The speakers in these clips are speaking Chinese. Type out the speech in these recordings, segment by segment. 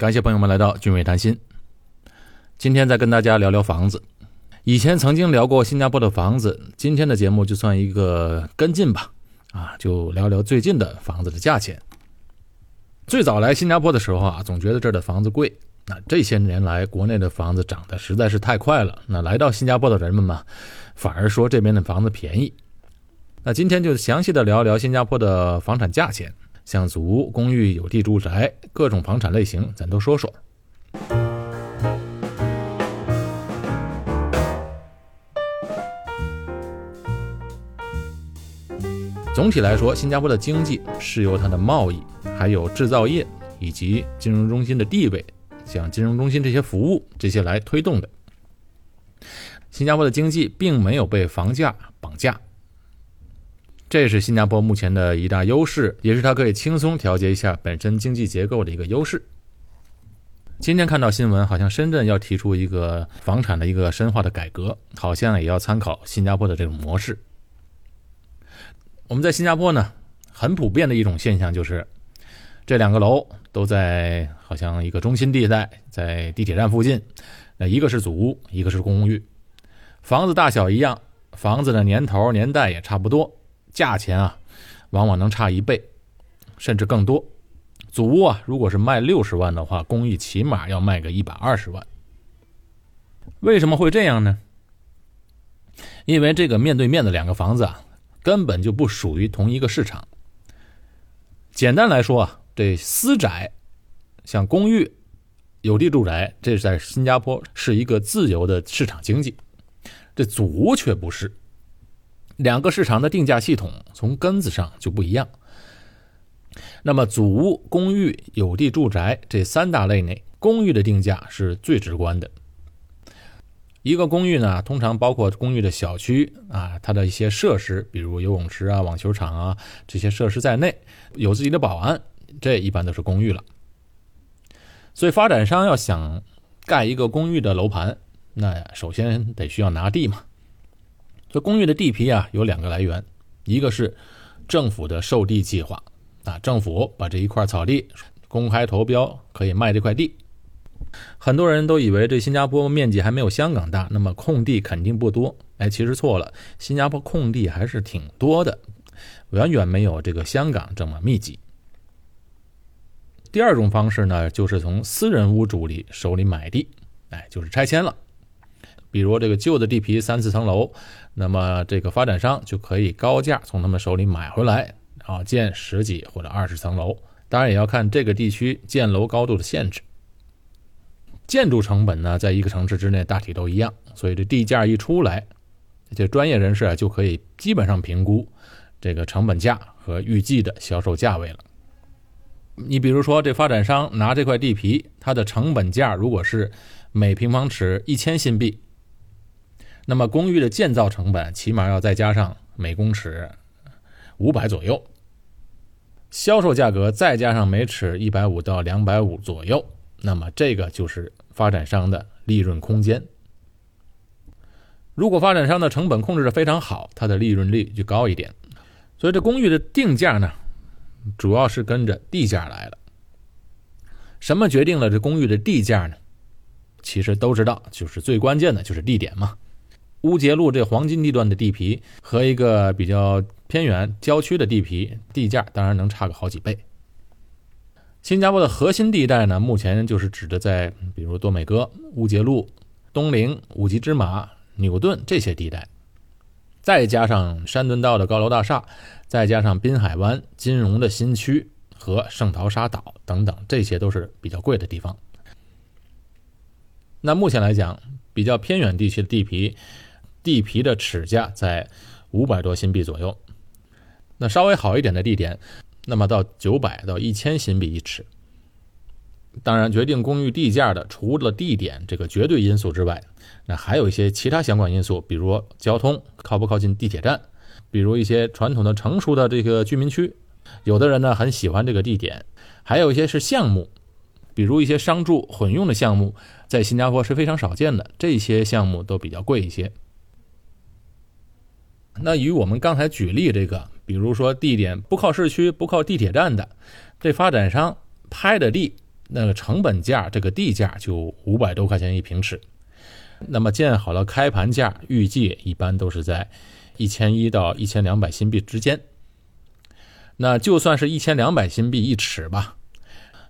感谢朋友们来到俊伟谈心。今天再跟大家聊聊房子。以前曾经聊过新加坡的房子，今天的节目就算一个跟进吧。啊，就聊聊最近的房子的价钱。最早来新加坡的时候啊，总觉得这儿的房子贵。那这些年来，国内的房子涨得实在是太快了。那来到新加坡的人们嘛，反而说这边的房子便宜。那今天就详细的聊一聊新加坡的房产价钱。像祖屋、公寓、有地住宅，各种房产类型，咱都说说。总体来说，新加坡的经济是由它的贸易、还有制造业以及金融中心的地位，像金融中心这些服务这些来推动的。新加坡的经济并没有被房价绑架。这是新加坡目前的一大优势，也是它可以轻松调节一下本身经济结构的一个优势。今天看到新闻，好像深圳要提出一个房产的一个深化的改革，好像也要参考新加坡的这种模式。我们在新加坡呢，很普遍的一种现象就是，这两个楼都在好像一个中心地带，在地铁站附近，那一个是祖屋，一个是公寓，房子大小一样，房子的年头年代也差不多。价钱啊，往往能差一倍，甚至更多。祖屋啊，如果是卖六十万的话，公寓起码要卖个一百二十万。为什么会这样呢？因为这个面对面的两个房子啊，根本就不属于同一个市场。简单来说啊，这私宅，像公寓、有地住宅，这在新加坡是一个自由的市场经济，这祖屋却不是。两个市场的定价系统从根子上就不一样。那么，祖屋、公寓、有地住宅这三大类内，公寓的定价是最直观的。一个公寓呢，通常包括公寓的小区啊，它的一些设施，比如游泳池啊、网球场啊这些设施在内，有自己的保安，这一般都是公寓了。所以，发展商要想盖一个公寓的楼盘，那首先得需要拿地嘛。这公寓的地皮啊，有两个来源，一个是政府的售地计划啊，政府把这一块草地公开投标，可以卖这块地。很多人都以为这新加坡面积还没有香港大，那么空地肯定不多。哎，其实错了，新加坡空地还是挺多的，远远没有这个香港这么密集。第二种方式呢，就是从私人屋主里手里买地，哎，就是拆迁了。比如这个旧的地皮三四层楼，那么这个发展商就可以高价从他们手里买回来，啊，建十几或者二十层楼。当然也要看这个地区建楼高度的限制。建筑成本呢，在一个城市之内大体都一样，所以这地价一出来，这专业人士啊就可以基本上评估这个成本价和预计的销售价位了。你比如说，这发展商拿这块地皮，它的成本价如果是每平方尺一千新币。那么公寓的建造成本起码要再加上每公尺五百左右，销售价格再加上每尺一百五到两百五左右，那么这个就是发展商的利润空间。如果发展商的成本控制的非常好，它的利润率就高一点。所以这公寓的定价呢，主要是跟着地价来了。什么决定了这公寓的地价呢？其实都知道，就是最关键的就是地点嘛。乌节路这黄金地段的地皮和一个比较偏远郊区的地皮，地价当然能差个好几倍。新加坡的核心地带呢，目前就是指的在比如多美哥、乌节路、东陵、五级芝马、纽顿这些地带，再加上山顿道的高楼大厦，再加上滨海湾金融的新区和圣淘沙岛等等，这些都是比较贵的地方。那目前来讲，比较偏远地区的地皮。地皮的尺价在五百多新币左右，那稍微好一点的地点，那么到九百到一千新币一尺。当然，决定公寓地价的除了地点这个绝对因素之外，那还有一些其他相关因素，比如交通靠不靠近地铁站，比如一些传统的成熟的这个居民区，有的人呢很喜欢这个地点，还有一些是项目，比如一些商住混用的项目，在新加坡是非常少见的，这些项目都比较贵一些。那与我们刚才举例这个，比如说地点不靠市区、不靠地铁站的，这发展商拍的地那个成本价这个地价就五百多块钱一平尺。那么建好了开盘价，预计一般都是在一千一到一千两百新币之间。那就算是一千两百新币一尺吧，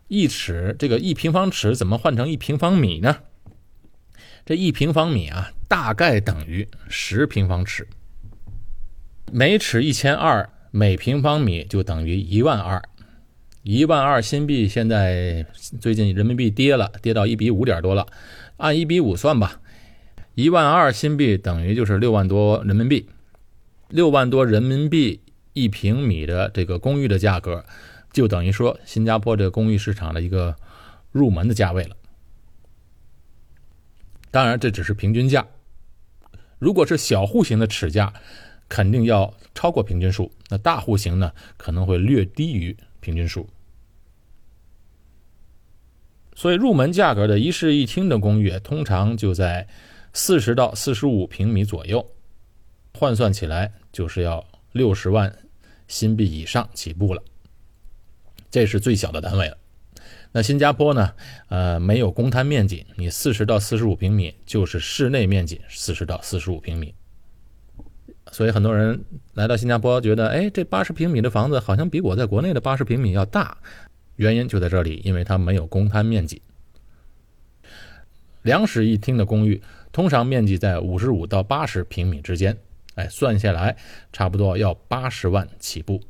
一尺这个一平方尺怎么换成一平方米呢？这一平方米啊，大概等于十平方尺，每尺一千二，每平方米就等于一万二。一万二新币现在最近人民币跌了，跌到一比五点多了，按一比五算吧。一万二新币等于就是六万多人民币，六万多人民币一平米的这个公寓的价格，就等于说新加坡这个公寓市场的一个入门的价位了。当然这只是平均价，如果是小户型的尺价，肯定要超过平均数。那大户型呢，可能会略低于平均数。所以入门价格的一室一厅的公寓，通常就在。四十到四十五平米左右，换算起来就是要六十万新币以上起步了。这是最小的单位了。那新加坡呢？呃，没有公摊面积，你四十到四十五平米就是室内面积四十到四十五平米。所以很多人来到新加坡，觉得哎，这八十平米的房子好像比我在国内的八十平米要大。原因就在这里，因为它没有公摊面积。两室一厅的公寓。通常面积在五十五到八十平米之间，哎，算下来差不多要八十万起步。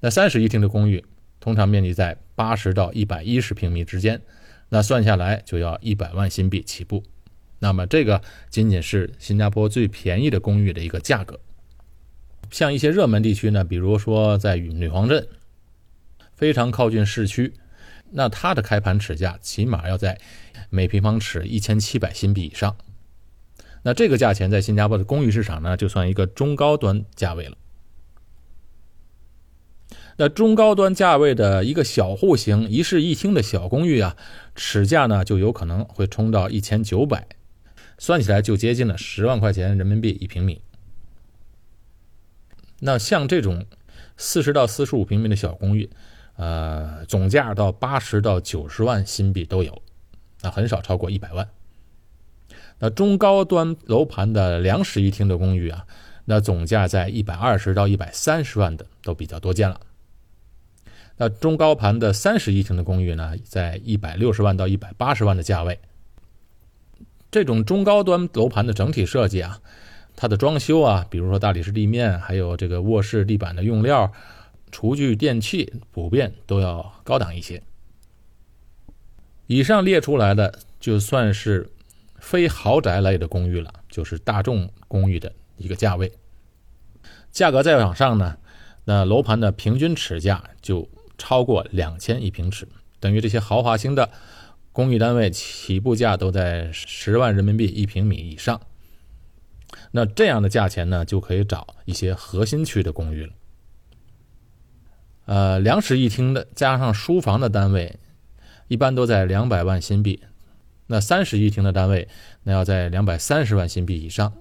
那三室一厅的公寓，通常面积在八十到一百一十平米之间，那算下来就要一百万新币起步。那么这个仅仅是新加坡最便宜的公寓的一个价格。像一些热门地区呢，比如说在女皇镇，非常靠近市区。那它的开盘尺价起码要在每平方尺一千七百新币以上，那这个价钱在新加坡的公寓市场呢，就算一个中高端价位了。那中高端价位的一个小户型一室一厅的小公寓啊，尺价呢就有可能会冲到一千九百，算起来就接近了十万块钱人民币一平米。那像这种四十到四十五平米的小公寓。呃，总价到八十到九十万新币都有，那很少超过一百万。那中高端楼盘的两室一厅的公寓啊，那总价在一百二十到一百三十万的都比较多见了。那中高盘的三室一厅的公寓呢，在一百六十万到一百八十万的价位。这种中高端楼盘的整体设计啊，它的装修啊，比如说大理石地面，还有这个卧室地板的用料。厨具电器普遍都要高档一些。以上列出来的就算是非豪宅类的公寓了，就是大众公寓的一个价位。价格再往上呢，那楼盘的平均尺价就超过两千一平尺，等于这些豪华型的公寓单位起步价都在十万人民币一平米以上。那这样的价钱呢，就可以找一些核心区的公寓了。呃，两室一厅的加上书房的单位，一般都在两百万新币。那三室一厅的单位，那要在两百三十万新币以上。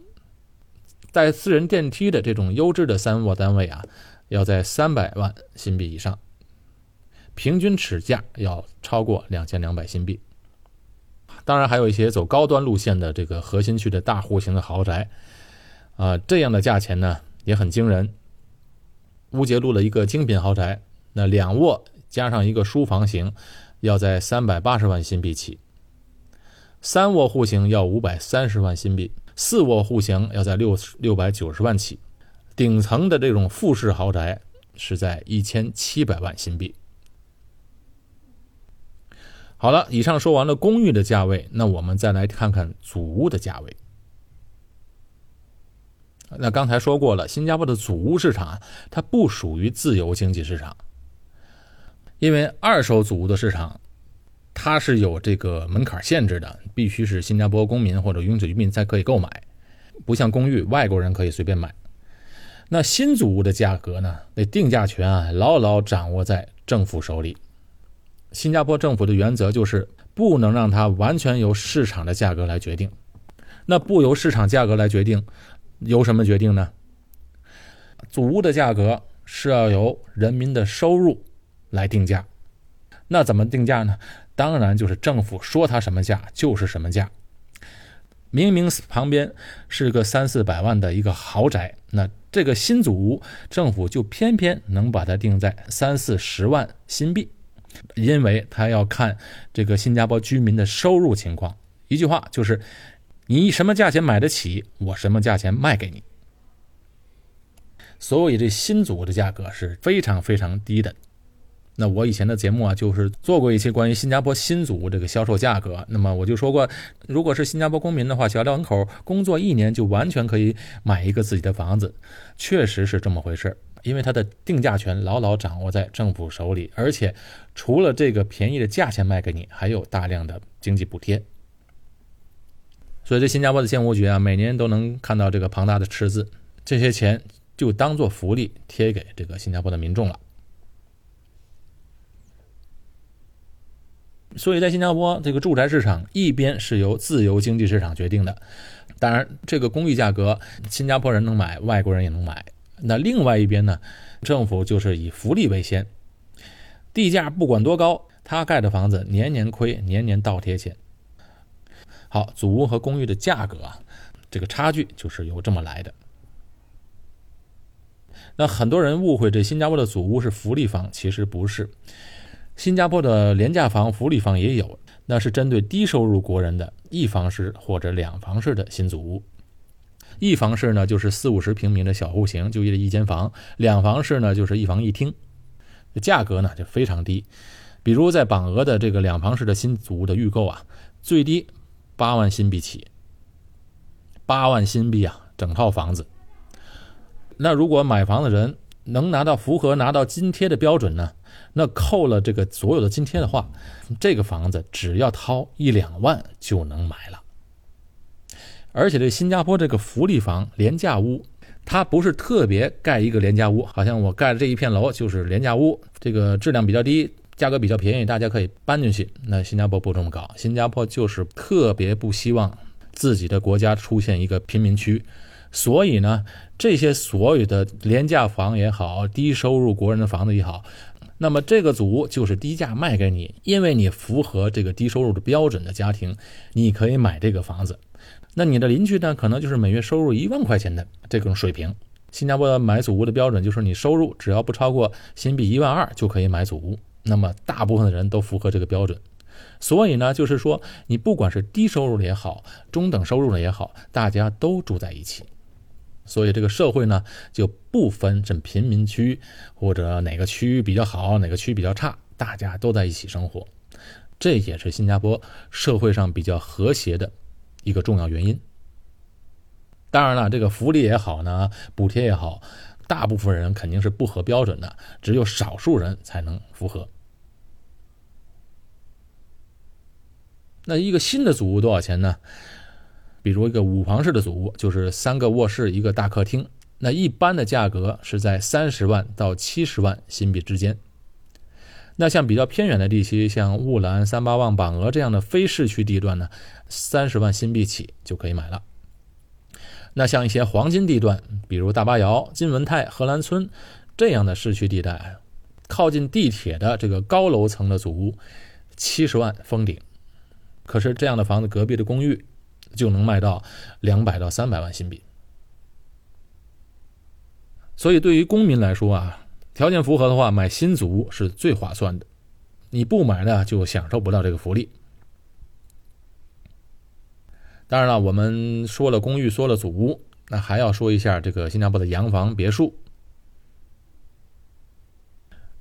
带私人电梯的这种优质的三卧单位啊，要在三百万新币以上。平均尺价要超过两千两百新币。当然，还有一些走高端路线的这个核心区的大户型的豪宅，啊，这样的价钱呢也很惊人。乌节路的一个精品豪宅，那两卧加上一个书房型，要在三百八十万新币起；三卧户型要五百三十万新币；四卧户型要在六六百九十万起；顶层的这种复式豪宅是在一千七百万新币。好了，以上说完了公寓的价位，那我们再来看看祖屋的价位。那刚才说过了，新加坡的祖屋市场它不属于自由经济市场，因为二手祖屋的市场它是有这个门槛限制的，必须是新加坡公民或者永久居民才可以购买，不像公寓外国人可以随便买。那新祖屋的价格呢？那定价权啊牢牢掌握在政府手里。新加坡政府的原则就是不能让它完全由市场的价格来决定，那不由市场价格来决定。由什么决定呢？祖屋的价格是要由人民的收入来定价。那怎么定价呢？当然就是政府说它什么价就是什么价。明明旁边是个三四百万的一个豪宅，那这个新祖屋政府就偏偏能把它定在三四十万新币，因为他要看这个新加坡居民的收入情况。一句话就是，你什么价钱买得起，我什么价钱卖给你。所以这新组的价格是非常非常低的。那我以前的节目啊，就是做过一期关于新加坡新组这个销售价格。那么我就说过，如果是新加坡公民的话，小两口工作一年就完全可以买一个自己的房子，确实是这么回事因为它的定价权牢牢掌握在政府手里，而且除了这个便宜的价钱卖给你，还有大量的经济补贴。所以这新加坡的建屋局啊，每年都能看到这个庞大的赤字，这些钱就当做福利贴给这个新加坡的民众了。所以在新加坡，这个住宅市场一边是由自由经济市场决定的，当然这个公寓价格新加坡人能买，外国人也能买。那另外一边呢，政府就是以福利为先，地价不管多高，他盖的房子年年亏，年年倒贴钱。好，祖屋和公寓的价格啊，这个差距就是由这么来的。那很多人误会这新加坡的祖屋是福利房，其实不是。新加坡的廉价房、福利房也有，那是针对低收入国人的一房式或者两房式的新祖屋。一房式呢，就是四五十平米的小户型，就一一间房；两房式呢，就是一房一厅，价格呢就非常低。比如在榜鹅的这个两房式的新祖屋的预购啊，最低八万新币起，八万新币啊，整套房子。那如果买房的人能拿到符合拿到津贴的标准呢？那扣了这个所有的津贴的话，这个房子只要掏一两万就能买了。而且这新加坡这个福利房廉价屋，它不是特别盖一个廉价屋，好像我盖的这一片楼就是廉价屋，这个质量比较低，价格比较便宜，大家可以搬进去。那新加坡不这么搞，新加坡就是特别不希望自己的国家出现一个贫民区，所以呢，这些所有的廉价房也好，低收入国人的房子也好。那么这个组就是低价卖给你，因为你符合这个低收入的标准的家庭，你可以买这个房子。那你的邻居呢，可能就是每月收入一万块钱的这种水平。新加坡的买祖屋的标准就是你收入只要不超过新币一万二就可以买祖屋。那么大部分的人都符合这个标准，所以呢，就是说你不管是低收入的也好，中等收入的也好，大家都住在一起。所以这个社会呢，就不分这贫民区或者哪个区比较好，哪个区比较差，大家都在一起生活，这也是新加坡社会上比较和谐的一个重要原因。当然了，这个福利也好呢，补贴也好，大部分人肯定是不合标准的，只有少数人才能符合。那一个新的祖屋多少钱呢？比如一个五房式的祖屋，就是三个卧室一个大客厅，那一般的价格是在三十万到七十万新币之间。那像比较偏远的地区，像雾兰、三八旺、榜鹅这样的非市区地段呢，三十万新币起就可以买了。那像一些黄金地段，比如大巴窑、金文泰、荷兰村这样的市区地带，靠近地铁的这个高楼层的祖屋，七十万封顶。可是这样的房子隔壁的公寓。就能卖到两百到三百万新币，所以对于公民来说啊，条件符合的话，买新祖屋是最划算的。你不买呢，就享受不到这个福利。当然了，我们说了公寓，说了祖屋，那还要说一下这个新加坡的洋房别墅。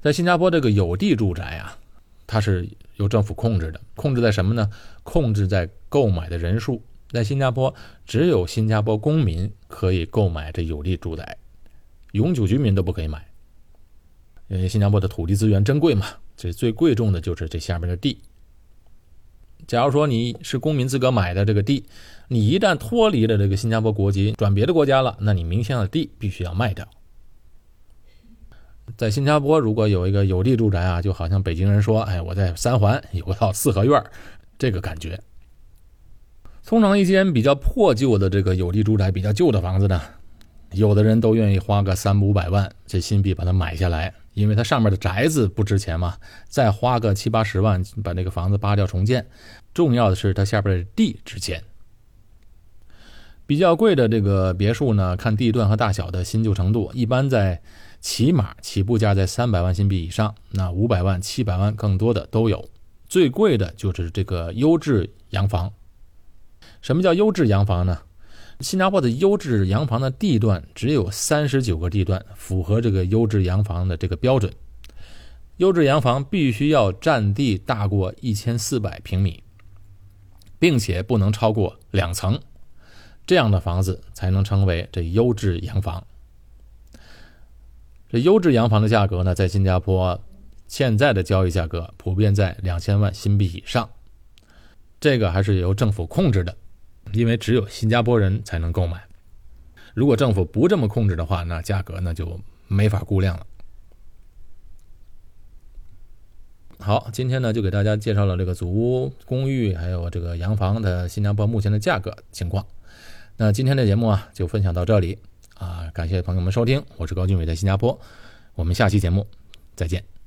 在新加坡这个有地住宅啊，它是由政府控制的，控制在什么呢？控制在购买的人数。在新加坡，只有新加坡公民可以购买这有地住宅，永久居民都不可以买。因为新加坡的土地资源珍贵嘛，这最贵重的就是这下面的地。假如说你是公民资格买的这个地，你一旦脱离了这个新加坡国籍，转别的国家了，那你名下的地必须要卖掉。在新加坡，如果有一个有地住宅啊，就好像北京人说：“哎，我在三环有套四合院这个感觉。通常一间比较破旧的这个有地住宅，比较旧的房子呢，有的人都愿意花个三五百万这新币把它买下来，因为它上面的宅子不值钱嘛，再花个七八十万把那个房子扒掉重建。重要的是它下边的地值钱。比较贵的这个别墅呢，看地段和大小的新旧程度，一般在起码起步价在三百万新币以上，那五百万、七百万更多的都有。最贵的就是这个优质洋房。什么叫优质洋房呢？新加坡的优质洋房的地段只有三十九个地段符合这个优质洋房的这个标准。优质洋房必须要占地大过一千四百平米，并且不能超过两层。这样的房子才能称为这优质洋房。这优质洋房的价格呢，在新加坡现在的交易价格普遍在两千万新币以上，这个还是由政府控制的，因为只有新加坡人才能购买。如果政府不这么控制的话，那价格呢就没法估量了。好，今天呢就给大家介绍了这个祖屋、公寓还有这个洋房的新加坡目前的价格情况。那今天的节目啊，就分享到这里啊！感谢朋友们收听，我是高俊伟，在新加坡，我们下期节目再见。